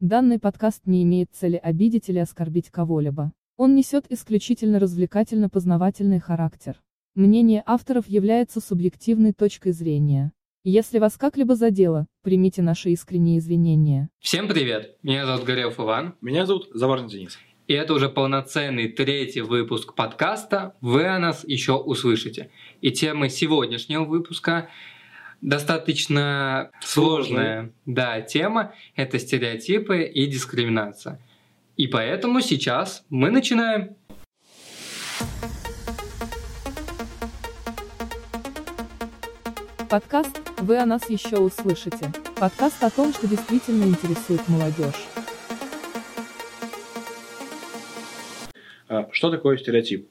Данный подкаст не имеет цели обидеть или оскорбить кого-либо. Он несет исключительно развлекательно-познавательный характер. Мнение авторов является субъективной точкой зрения. Если вас как-либо задело, примите наши искренние извинения. Всем привет! Меня зовут Горелов Иван. Меня зовут Заварный Денис. И это уже полноценный третий выпуск подкаста «Вы о нас еще услышите». И тема сегодняшнего выпуска достаточно сложная да, тема – это стереотипы и дискриминация. И поэтому сейчас мы начинаем. Подкаст «Вы о нас еще услышите». Подкаст о том, что действительно интересует молодежь. А, Что такое стереотип?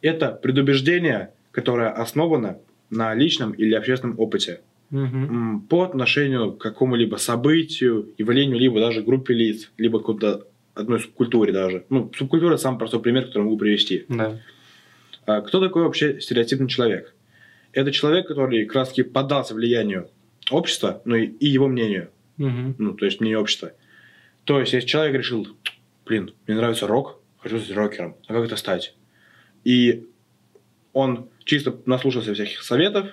Это предубеждение, которое основано на личном или общественном опыте м, по отношению к какому-либо событию, явлению, либо даже группе лиц, либо какой-то одной субкультуре даже. Ну, субкультура – самый простой пример, который могу привести. Да. А Кто такой вообще стереотипный человек? Это человек, который как раз таки поддался влиянию общества, ну и, и его мнению. Мгм. Ну, то есть мнению общества. То есть, если человек решил, блин, мне нравится рок, хочу стать рокером, а как это стать? И он чисто наслушался всяких советов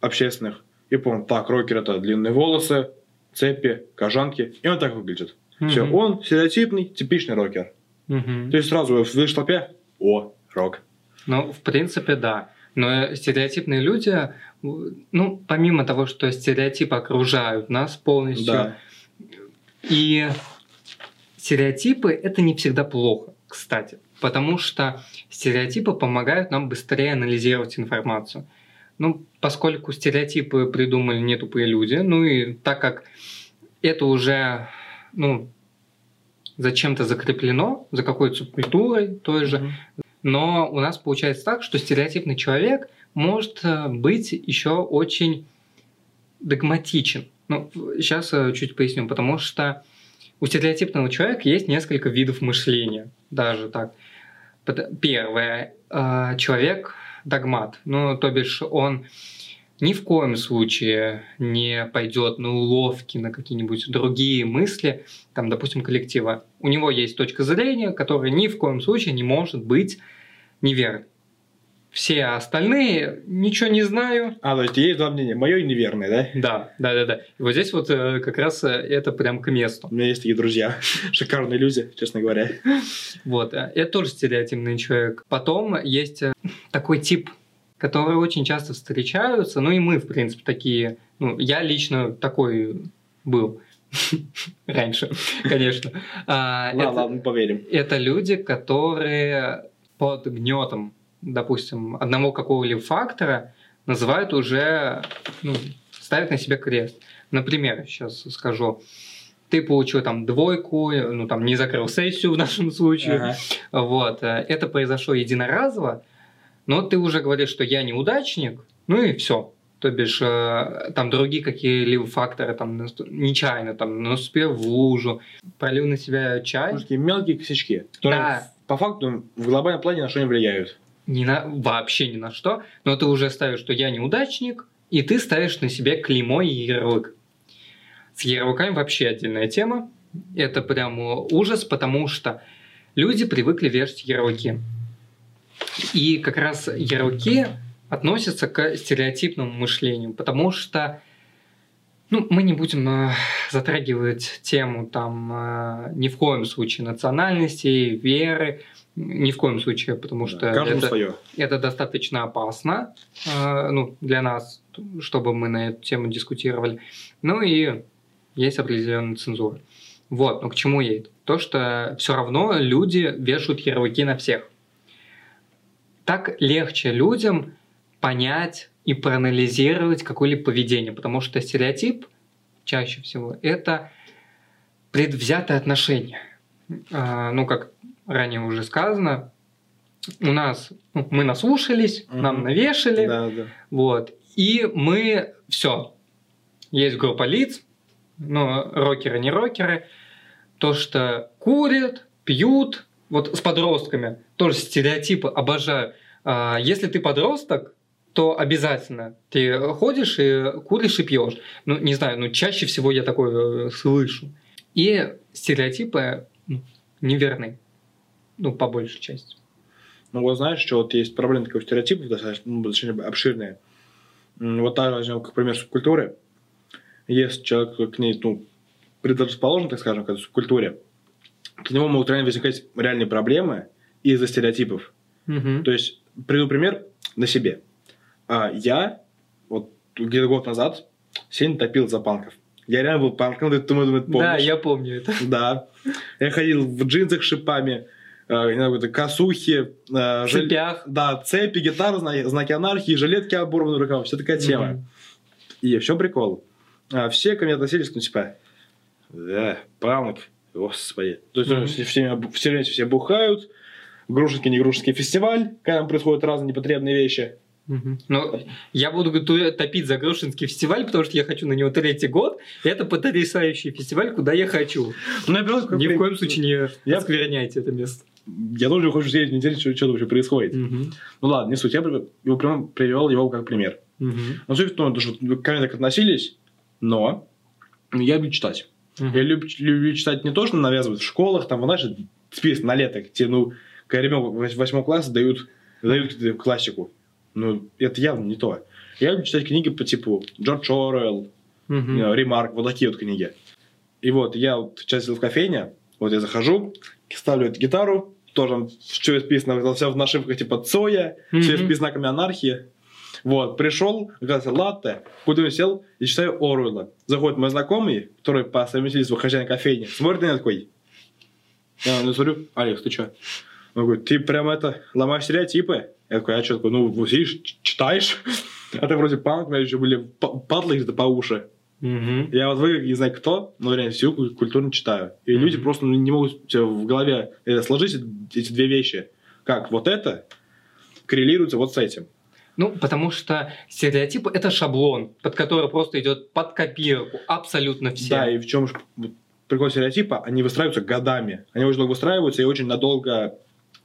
общественных и понял, так, рокер это длинные волосы, цепи, кожанки, и он так выглядит. Все, Мгм. он стереотипный, типичный рокер. Мгм. То есть сразу в толпе, о, рок. Ну, в принципе, да. Но стереотипные люди, ну, помимо того, что стереотипы окружают нас полностью, Да. И стереотипы это не всегда плохо, кстати, потому что стереотипы помогают нам быстрее анализировать информацию. Ну, поскольку стереотипы придумали не тупые люди, ну и так как это уже, ну, зачем-то закреплено, за какой-то субкультурой той же, но у нас получается так, что стереотипный человек может э, быть еще очень догматичен. Ну, сейчас чуть поясню, потому что у стереотипного человека есть несколько видов мышления, даже так. Первое, э, человек догмат, ну, то бишь он ни в коем случае не пойдет на уловки, на какие-нибудь другие мысли, там, допустим, коллектива. У него есть точка зрения, которая ни в коем случае не может быть неверной. Все остальные ничего не знаю. А, то есть есть два мнения, мое и неверное, да? Да, да, да, да. И вот здесь вот э, как раз э, это прям к месту. У меня есть такие друзья, шикарные люди, честно говоря. Вот, э, это тоже стереотипный человек. Потом есть э, такой тип, который очень часто встречаются, ну и мы, в принципе, такие, ну, я лично такой был раньше, конечно. А, Ладно, ладно, поверим. это люди, которые под гнетом, допустим, одного какого-либо фактора называют уже, ну, ставят на себе крест. Например, сейчас скажу, ты получил там двойку, ну там не закрыл сессию в нашем случае, Ага. вот, это произошло единоразово, но ты уже говоришь, что я неудачник, ну и все. То бишь, э, там другие какие-либо факторы, там, нечаянно, там, наступил в лужу, пролил на себя чай, Ну, такие мелкие косячки, которые Да. по факту в глобальном плане на что не влияют. ни на, вообще ни на что, но ты уже ставишь, что я неудачник, и ты ставишь на себе клеймо и ярлык. С ярлыками вообще отдельная тема. Это прям ужас, потому что люди привыкли вешать ярлыки. И как раз ярлыки относятся к стереотипному мышлению, потому что ну, мы не будем э, затрагивать тему там э, ни в коем случае национальности, веры, ни в коем случае, потому что Да, Каждому это, свое. это достаточно опасно э, ну, для нас, чтобы мы на эту тему дискутировали. Ну и есть определенная цензура. Вот, но к чему я это? То, что все равно люди вешают ярлыки на всех. Так легче людям понять и проанализировать какое-либо поведение, потому что стереотип чаще всего это предвзятое отношение. А, ну, как ранее уже сказано, у нас ну, мы наслушались, Мгм. нам навешали, Да, да. вот, и мы все. Есть группа лиц, но рокеры, не рокеры, то, что курят, пьют, вот с подростками, тоже стереотипы обожаю. А, Если ты подросток, то обязательно ты ходишь и куришь и пьешь. Ну, не знаю, ну чаще всего я такое э, слышу. И стереотипы ну, неверны. Ну, по большей части. Ну, вот знаешь, что вот есть проблема таких стереотипов достаточно, ну, достаточно обширные. Вот так возьмем, как пример субкультуры. Если человек к ней, ну, предрасположен, так скажем, к этой субкультуре, то у него могут реально возникать реальные проблемы из-за стереотипов. Мгм. То есть, приведу пример на себе. А, я вот где-то год назад сильно топил за панков. Я реально был панком, ты думаю, думаю, помнишь? Да, я помню это. Да. Я ходил в джинсах с шипами, э, не знаю, косухи, э, жел- цепях. Да, цепи, гитара, зна- знаки анархии, жилетки оборваны рукава, вся такая тема. Мгм. И в чем прикол? А, все ко мне относились, ну, типа, да, панк, господи. То есть, Мгм. все, все, все все бухают, Грушинский, не Грушинский фестиваль, когда там происходят разные непотребные вещи. Ну, я буду топить за Грушинский фестиваль, потому что я хочу на него третий год. Это потрясающий фестиваль, куда я хочу. Ну, я как Ни в коем случае не Я- оскверняйте это место. Я тоже хочу съездить, не что, что вообще происходит. Мгм. Ну ладно, не суть. Я его прям привел его как пример. Мгм. Ну, суть в том, что ко мне так относились, но я люблю читать. Мгм. Я люб- люблю читать не то, что навязывают в школах, там, знаешь, список на лето, где, ну, когда ребенку в восьмом классе дают, дают классику. Ну, это явно не то. Я люблю читать книги по типу Джордж Мгм. не знаю, Ремарк, вот такие вот книги. И вот я вот сейчас сидел в кофейне, вот я захожу, ставлю эту гитару, тоже все исписано, все в нашивках типа Цоя, все Мгм. с знаками анархии. Вот, пришел, оказывается, латте, куда сел и читаю Оруэлла. Заходит мой знакомый, который по совместительству хозяин кофейни, смотрит на меня такой. Я на смотрю, Алекс, ты что? Он говорит, ты прям это, ломаешь стереотипы. Я такой, а что такое? Ну, вот сидишь, читаешь. А ты вроде панк, у меня еще были па- падлы где-то по уши. Я вот вы, не знаю кто, но реально всю куль- культурно читаю. И люди просто ну, не могут в голове э, сложить эти две вещи. Как вот это коррелируется вот с этим. Ну, потому что стереотип – это шаблон, под который просто идет под копирку абсолютно все. Да, и в чем прикол стереотипа, они выстраиваются годами. Они очень долго выстраиваются и очень надолго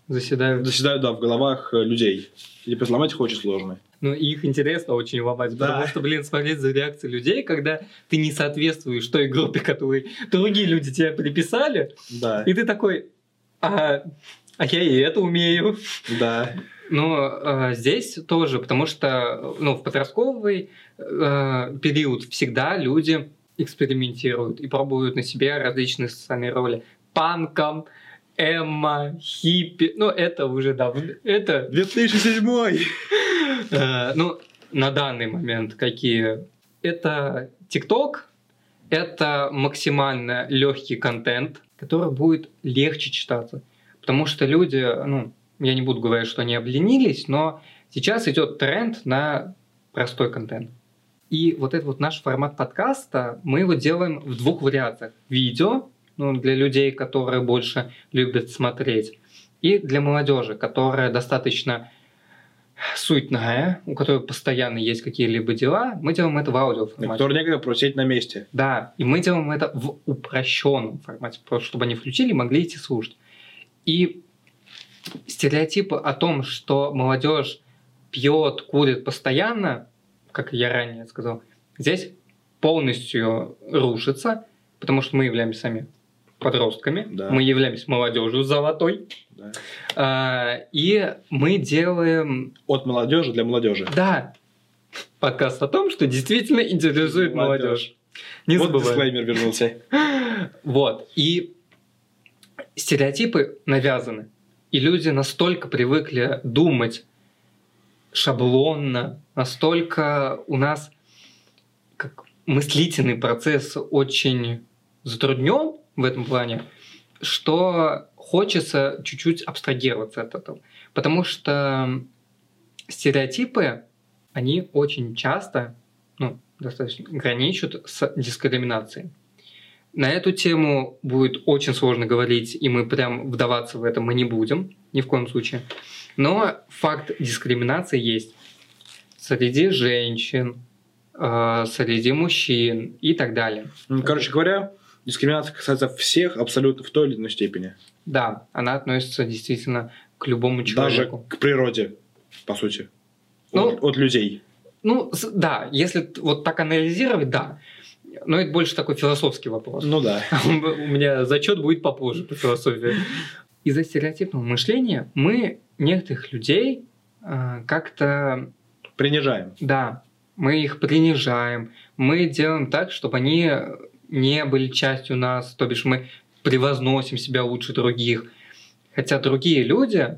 Заседают. заседают да, в головах э, людей. И сломать их очень сложно. Ну, их интересно очень ломать, Да. потому что, блин, смотреть за реакцией людей, когда ты не соответствуешь той группе, которой другие люди тебя приписали, Да, и ты такой, а, а я и это умею. да. Но э, здесь тоже, потому что ну, в подростковый э, период всегда люди экспериментируют и пробуют на себе различные социальные роли. Панком, Эмма, хиппи, ну это уже давно, это 2007 Э, ну, на данный момент какие? Это ТикТок, это максимально легкий контент, который будет легче читаться. Потому что люди, ну, я не буду говорить, что они обленились, но сейчас идет тренд на простой контент. И вот этот вот наш формат подкаста, мы его делаем в двух вариациях. Видео, ну, для людей, которые больше любят смотреть, и для молодежи, которая достаточно суетная, у которой постоянно есть какие-либо дела, мы делаем это в аудиоформате. Который некогда просто сидеть на месте. Да, и мы делаем это в упрощенном формате, просто чтобы они включили и могли идти слушать. И стереотипы о том, что молодежь пьет, курит постоянно, как я ранее сказал, здесь полностью рушится, потому что мы являемся сами подростками, Да. мы являемся молодежью золотой, Да. а, и мы делаем От молодежи для молодежи. да, подкаст о том, что действительно интересует молодежь. Молодежь. Не вот забываем. дисклеймер вернулся. Вот. И стереотипы навязаны. И люди настолько привыкли думать шаблонно, настолько у нас как мыслительный процесс очень затруднен в этом плане, что хочется чуть-чуть абстрагироваться от этого. Потому что стереотипы, они очень часто, ну, достаточно граничат с дискриминацией. На эту тему будет очень сложно говорить, и мы прям вдаваться в это мы не будем, ни в коем случае. Но факт дискриминации есть среди женщин, э, среди мужчин и так далее. Ну, Короче говоря, дискриминация касается всех абсолютно в той или иной степени. Да, она относится действительно к любому Даже человеку. к природе, по сути. Ну, от, от людей. Ну, да, если вот так анализировать, да. Но это больше такой философский вопрос. Ну да. У меня зачет будет попозже по философии. Из-за стереотипного мышления мы некоторых людей э, как-то... Принижаем. Да, мы их принижаем. Мы делаем так, чтобы они не были частью нас, то бишь мы превозносим себя лучше других. Хотя другие люди,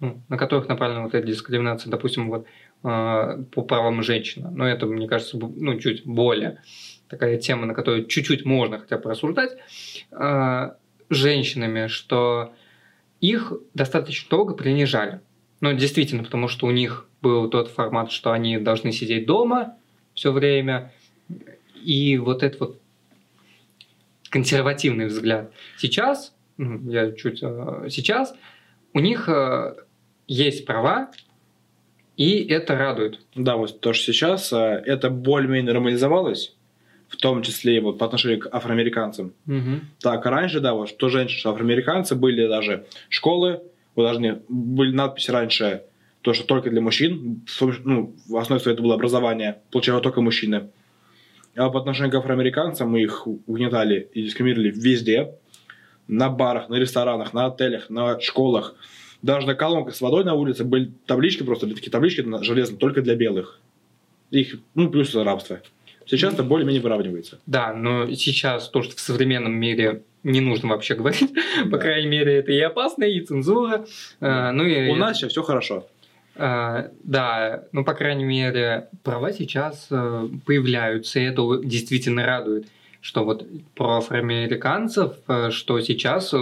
ну, на которых направлена вот эта дискриминация, допустим, вот э, по правам женщины, но это, мне кажется, ну, чуть более такая тема, на которую чуть-чуть можно хотя бы рассуждать, э, женщинами, что их достаточно долго принижали. Ну, действительно, потому что у них был тот формат, что они должны сидеть дома все время, и вот этот вот консервативный взгляд. Сейчас, ну, я чуть э, сейчас, у них э, есть права, и это радует. Да, вот то, что сейчас э, это более-менее нормализовалось, в том числе вот по отношению к афроамериканцам. Угу. Так, раньше, да, вот что женщины, что афроамериканцы, были даже школы, вот даже были надписи раньше, то, что только для мужчин, ну, в основе своей это было образование, получали только мужчины. А по отношению к афроамериканцам мы их угнетали и дискриминировали везде. На барах, на ресторанах, на отелях, на школах. Даже на колонках с водой на улице были таблички, просто такие таблички железные, только для белых. Их, ну, плюс рабство. Сейчас это более-менее выравнивается. Да, но сейчас то, что в современном мире не нужно вообще говорить, да. по крайней мере, это и опасно, и цензура. Да. Ну, и... У нас сейчас все хорошо. Uh, да, ну, по крайней мере, права сейчас uh, появляются, и это действительно радует, что вот про афроамериканцев, uh, что сейчас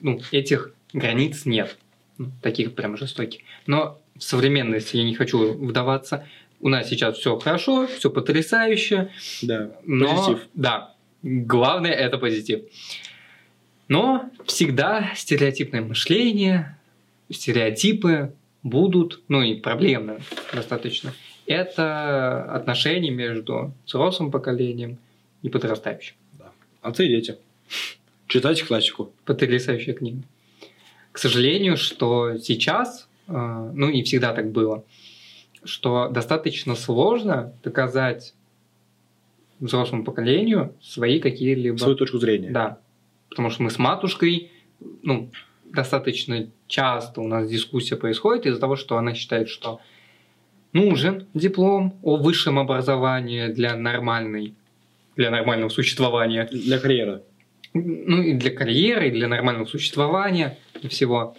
ну, этих границ нет, ну, таких прям жестоких. Но в современности я не хочу вдаваться, у нас сейчас все хорошо, все потрясающе. Да, но, позитив. Да, главное это позитив. Но всегда стереотипное мышление, стереотипы будут, ну и проблемы достаточно, это отношения между взрослым поколением и подрастающим. Да. Отцы и дети. Читайте классику. Потрясающая книга. К сожалению, что сейчас, э, ну и всегда так было, что достаточно сложно доказать взрослому поколению свои какие-либо... Свою точку зрения. Да. Потому что мы с матушкой, ну, достаточно часто у нас дискуссия происходит из-за того, что она считает, что нужен диплом о высшем образовании для нормальной, для нормального существования. Для карьеры. Ну и для карьеры, и для нормального существования, и всего.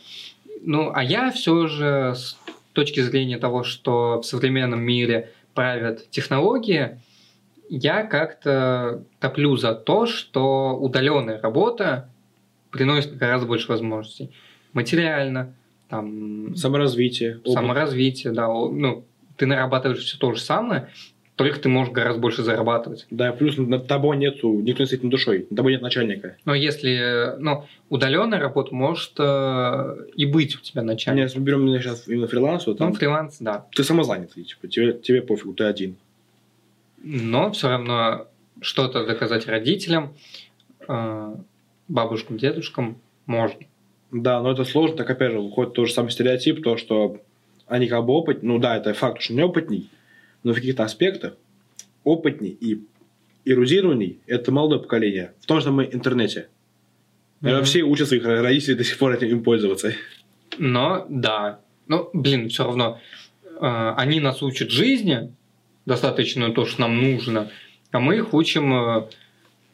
Ну, а я все же с точки зрения того, что в современном мире правят технологии, я как-то топлю за то, что удаленная работа приносит гораздо больше возможностей. Материально, там... Саморазвитие. Опыт. Саморазвитие, да. Ну, ты нарабатываешь все то же самое, только ты можешь гораздо больше зарабатывать. Да, плюс над тобой нету, никто не стоит над душой, над тобой нет начальника. Но если, ну, удаленная работа может э, и быть у тебя начальник. Нет, если мы берем сейчас именно фриланс, то там... Ну, фриланс, да. Ты самозанятый, типа, тебе, тебе пофигу, ты один. Но все равно что-то доказать родителям, э, бабушкам, дедушкам можно. Да, но это сложно, так опять же, выходит тот же самый стереотип, то, что они как бы опыт, ну да, это факт, что неопытней, но в каких-то аспектах опытней и эрудированней это молодое поколение, в том же самом интернете. Mm-hmm. Все учат своих родителей до сих пор этим пользоваться. Но, да. Ну, блин, все равно э, они нас учат жизни, достаточно то, что нам нужно, а мы их учим э,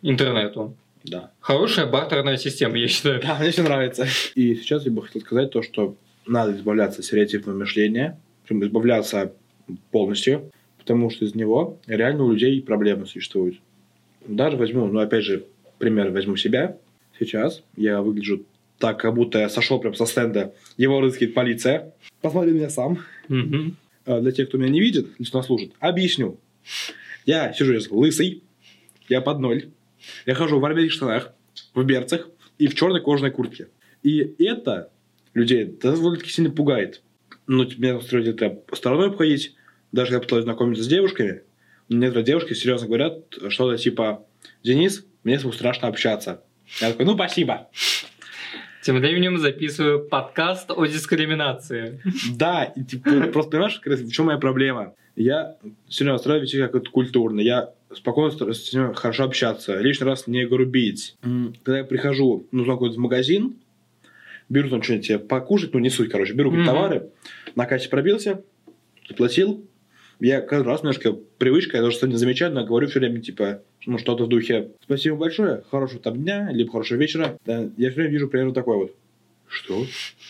интернету. Да. Хорошая бартерная система, я считаю. Да, мне все нравится. И сейчас я бы хотел сказать то, что надо избавляться от стереотипного мышления, прям избавляться полностью, потому что из него реально у людей проблемы существуют. Даже возьму, ну опять же, пример возьму себя. Сейчас я выгляжу так, как будто я сошел прям со стенда. Его рыскает полиция. Посмотри меня сам. Угу. Для тех, кто меня не видит, нас слушает, объясню. Я сижу сейчас лысый, я под ноль, я хожу в армейских штанах, в берцах и в черной кожаной куртке. И это людей довольно-таки сильно пугает. Ну, меня устроит это стороной обходить. Даже когда пытаюсь знакомиться с девушками, некоторые девушки серьезно говорят что-то типа «Денис, мне с тобой страшно общаться». Я такой «Ну, спасибо». Тем временем записываю подкаст о дискриминации. Да, и типа, просто понимаешь, в чем моя проблема? Я равно настраиваю себя как-то культурно. Я спокойно с ними хорошо общаться, лишний раз не грубить. Когда я прихожу, ну, какой-то магазин, беру там что-нибудь себе покушать, ну, не суть, короче, беру mm-hmm. товары, на кассе пробился, заплатил, я каждый раз немножко привычка, я даже что не замечаю, но говорю все время, типа, ну, что-то в духе «Спасибо большое, хорошего там дня, либо хорошего вечера». Да, я все время вижу примерно такое вот. Что?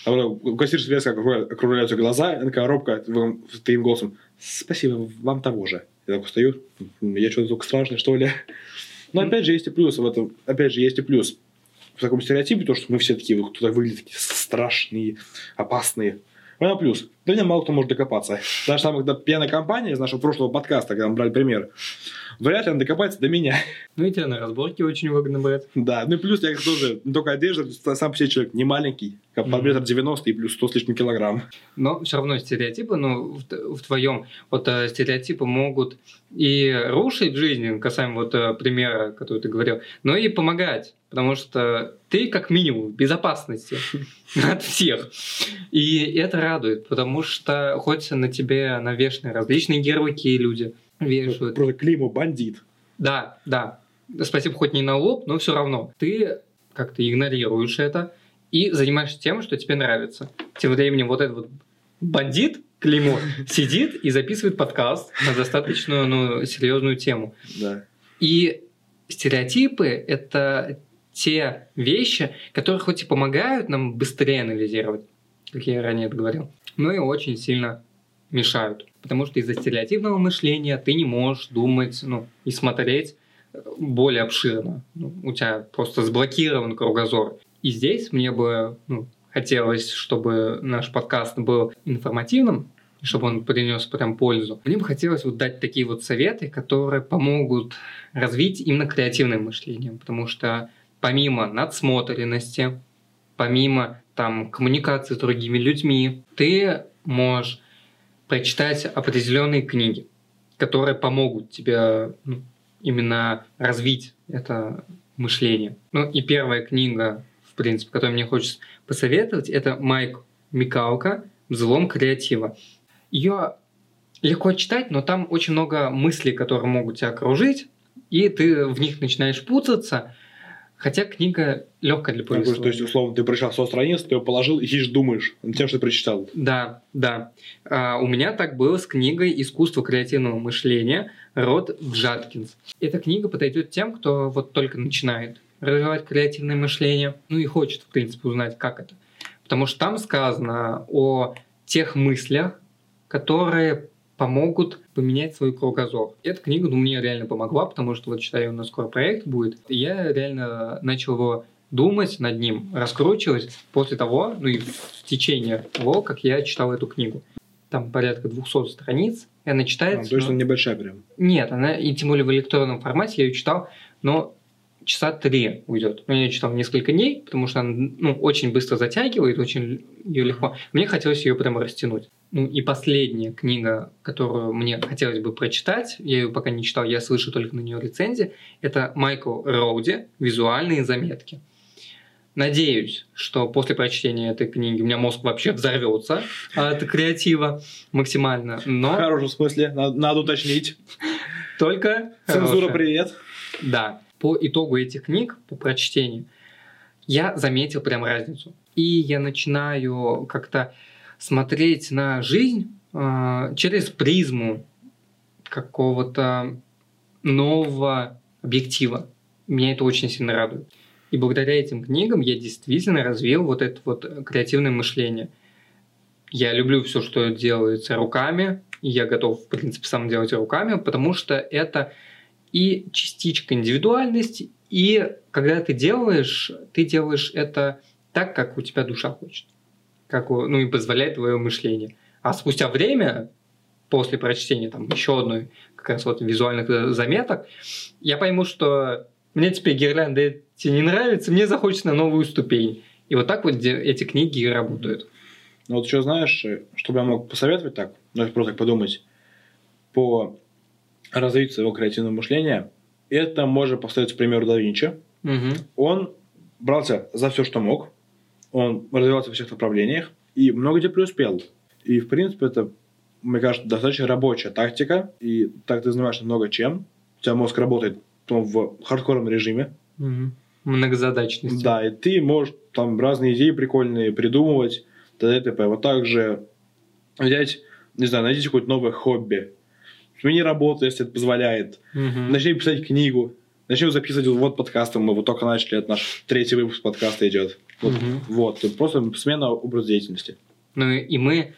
А потом у кассирши резко округляются глаза, и такая робко таким голосом «Спасибо, вам того же». Я так устаю. Я что-то только страшный, что ли? Но опять же, есть и плюс в этом. Опять же, есть и плюс в таком стереотипе, то, что мы все такие, вот кто-то выглядит такие страшные, опасные. Но плюс. До меня мало кто может докопаться. Даже самая когда пьяная компания из нашего прошлого подкаста, когда мы брали пример, вряд ли он докопается до меня. Ну и тебя на разборке очень выгодно брать. Да, ну и плюс я тоже, только одежда, сам по себе человек не маленький, как по метр девяносто и плюс сто с лишним килограмм. Но все равно стереотипы, ну, в, в твоем, вот э, стереотипы могут и рушить жизнь, касаемо вот э, примера, который ты говорил, но и помогать. Потому что ты как минимум в безопасности от всех. И это радует, потому что хоть на тебе навешаны различные ярлыки люди вешают. Просто клеймо бандит. Да, да. Спасибо, хоть не на лоб, но все равно. Ты как-то игнорируешь это и занимаешься тем, что тебе нравится. Тем временем вот этот вот бандит, клеймо, сидит и записывает подкаст на достаточно ну, серьезную тему. Да. И стереотипы — это те вещи, которые хоть и помогают нам быстрее анализировать, как я ранее говорил, но и очень сильно мешают. Потому что из-за стереотипного мышления ты не можешь думать ну, и смотреть э, более обширно. Ну, у тебя просто заблокирован кругозор. И здесь мне бы ну, хотелось, чтобы наш подкаст был информативным, чтобы он принес прям пользу. Мне бы хотелось вот дать такие вот советы, которые помогут развить именно креативное мышление, потому что помимо надсмотренности, помимо там коммуникации с другими людьми, ты можешь прочитать определенные книги, которые помогут тебе ну, именно развить это мышление. Ну и первая книга, принципе, которую мне хочется посоветовать, это Майк Микалка «Взлом креатива». Ее легко читать, но там очень много мыслей, которые могут тебя окружить, и ты в них начинаешь путаться – Хотя книга легкая для повествования. То есть, условно, ты прочитал 100 страниц, ты ее положил и сидишь, думаешь над тем, что ты прочитал. Да, да. А, у меня так было с книгой «Искусство креативного мышления» Род Джаткинс. Эта книга подойдет тем, кто вот только начинает развивать креативное мышление, ну и хочет, в принципе, узнать, как это. Потому что там сказано о тех мыслях, которые помогут поменять свой кругозор. Эта книга ну, мне реально помогла, потому что вот читаю, у нас скоро проект будет, и я реально начал его думать над ним, раскручивать после того, ну и в течение того, как я читал эту книгу. Там порядка 200 страниц, и она читается... А, то есть ну, она небольшая прям? Нет, она, и тем более в электронном формате я ее читал, но часа три уйдет. Ну, я читал несколько дней, потому что она ну, очень быстро затягивает, очень ее легко. Мне хотелось ее прямо растянуть. Ну и последняя книга, которую мне хотелось бы прочитать, я ее пока не читал, я слышу только на нее рецензии, это Майкл Роуди «Визуальные заметки». Надеюсь, что после прочтения этой книги у меня мозг вообще взорвется от креатива максимально. Но... В хорошем смысле, надо, надо уточнить. Только Цензура, привет. Да. По итогу этих книг, по прочтению, я заметил прям разницу. И я начинаю как-то смотреть на жизнь э, через призму какого-то нового объектива. Меня это очень сильно радует. И благодаря этим книгам я действительно развил вот это вот креативное мышление. Я люблю все, что делается руками, и я готов, в принципе, сам делать руками, потому что это и частичка индивидуальности, и когда ты делаешь, ты делаешь это так, как у тебя душа хочет как, ну и позволяет твое мышление. А спустя время, после прочтения там еще одной как раз вот визуальных э, заметок, я пойму, что мне теперь гирлянда эти не нравится, мне захочется на новую ступень. И вот так вот эти книги и работают. Ну вот еще знаешь, э, что бы я мог посоветовать так, ну просто так подумать, по развитию своего креативного мышления, это можно поставить пример да Винчи. Угу. Он брался за все, что мог, он развивался во всех направлениях и много где преуспел. И, в принципе, это, мне кажется, достаточно рабочая тактика, и так ты занимаешься много чем, у тебя мозг работает ну, в хардкорном режиме. Угу. Многозадачность. Да, и ты можешь там разные идеи прикольные придумывать, т.д. т.п. Вот так же взять, не знаю, найдите какое-то новое хобби. Смени работу, если это позволяет. Угу. Начни писать книгу. Начнем записывать вот подкасты. Мы вот только начали, это наш третий выпуск подкаста идет. Вот, Мгм. вот. просто смена образа деятельности. Ну и мы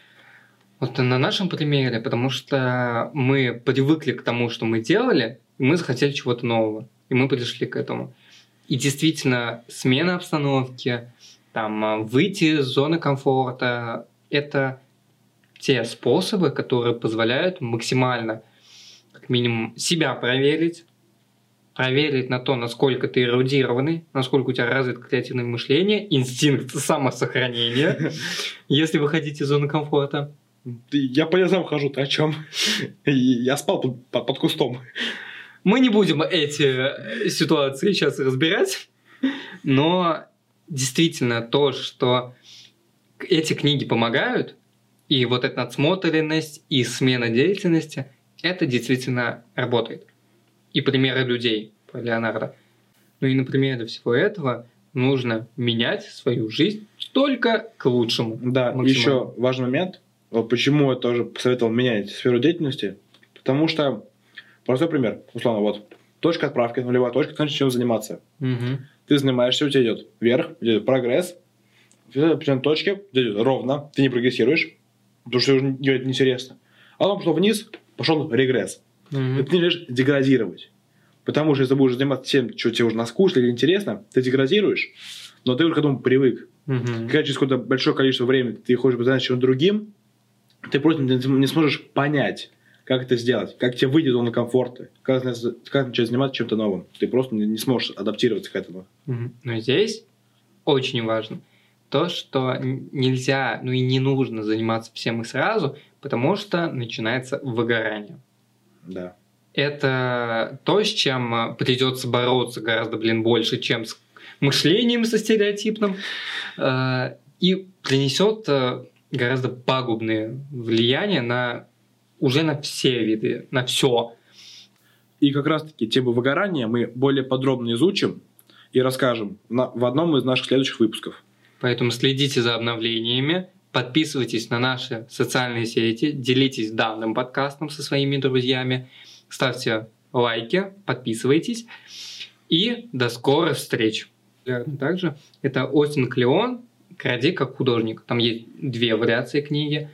вот на нашем примере, потому что мы привыкли к тому, что мы делали, и мы захотели чего-то нового, и мы пришли к этому. И действительно, смена обстановки, там, выйти из зоны комфорта, это те способы, которые позволяют максимально, как минимум, себя проверить, проверить на то, насколько ты эрудированный, насколько у тебя развито креативное мышление, инстинкт самосохранения, если выходить из зоны комфорта. Я по лесам хожу, ты о чем? Я спал под, под- под кустом. Мы не будем эти э, ситуации сейчас разбирать, но действительно то, что эти книги помогают, и вот эта надсмотренность, и смена деятельности, это действительно работает. И примеры людей про Леонардо. Ну и на примере всего этого нужно менять свою жизнь только к лучшему. Да, еще важный момент. Вот почему я тоже посоветовал менять сферу деятельности. Потому что, простой пример, условно, вот, точка отправки, нулевая точка, начнешь чем заниматься. Мгм. Ты занимаешься, у тебя идет вверх, идет прогресс, в определенной точке идет ровно, ты не прогрессируешь, потому что уже делать неинтересно. А потом пошел вниз, пошел регресс. Мгм. И ты начинаешь деградировать. Потому что если ты будешь заниматься тем, что тебе уже наскучно или интересно, ты деградируешь, но ты уже к этому привык. Мгм. Когда через какое-то большое количество времени ты хочешь заняться чем-то другим, ты просто не сможешь понять, как это сделать, как тебе выйдет зона комфорта, как, на- как начать заниматься чем-то новым. Ты просто не не сможешь адаптироваться к этому. Мгм. Но здесь очень важно то, что нельзя, ну и не нужно заниматься всем и сразу, потому что начинается выгорание. Да. Это то, с чем придется бороться гораздо, блин, больше, чем с мышлением со стереотипным, э, и принесет э, гораздо пагубные влияния на уже на все виды, на все. И как раз-таки тему выгорания мы более подробно изучим и расскажем на- в одном из наших следующих выпусков. Поэтому следите за обновлениями, подписывайтесь на наши социальные сети, делитесь данным подкастом со своими друзьями, ставьте лайки, подписывайтесь. И до скорых встреч. Также это Остин Клеон «Кради как художник». Там есть две вариации книги.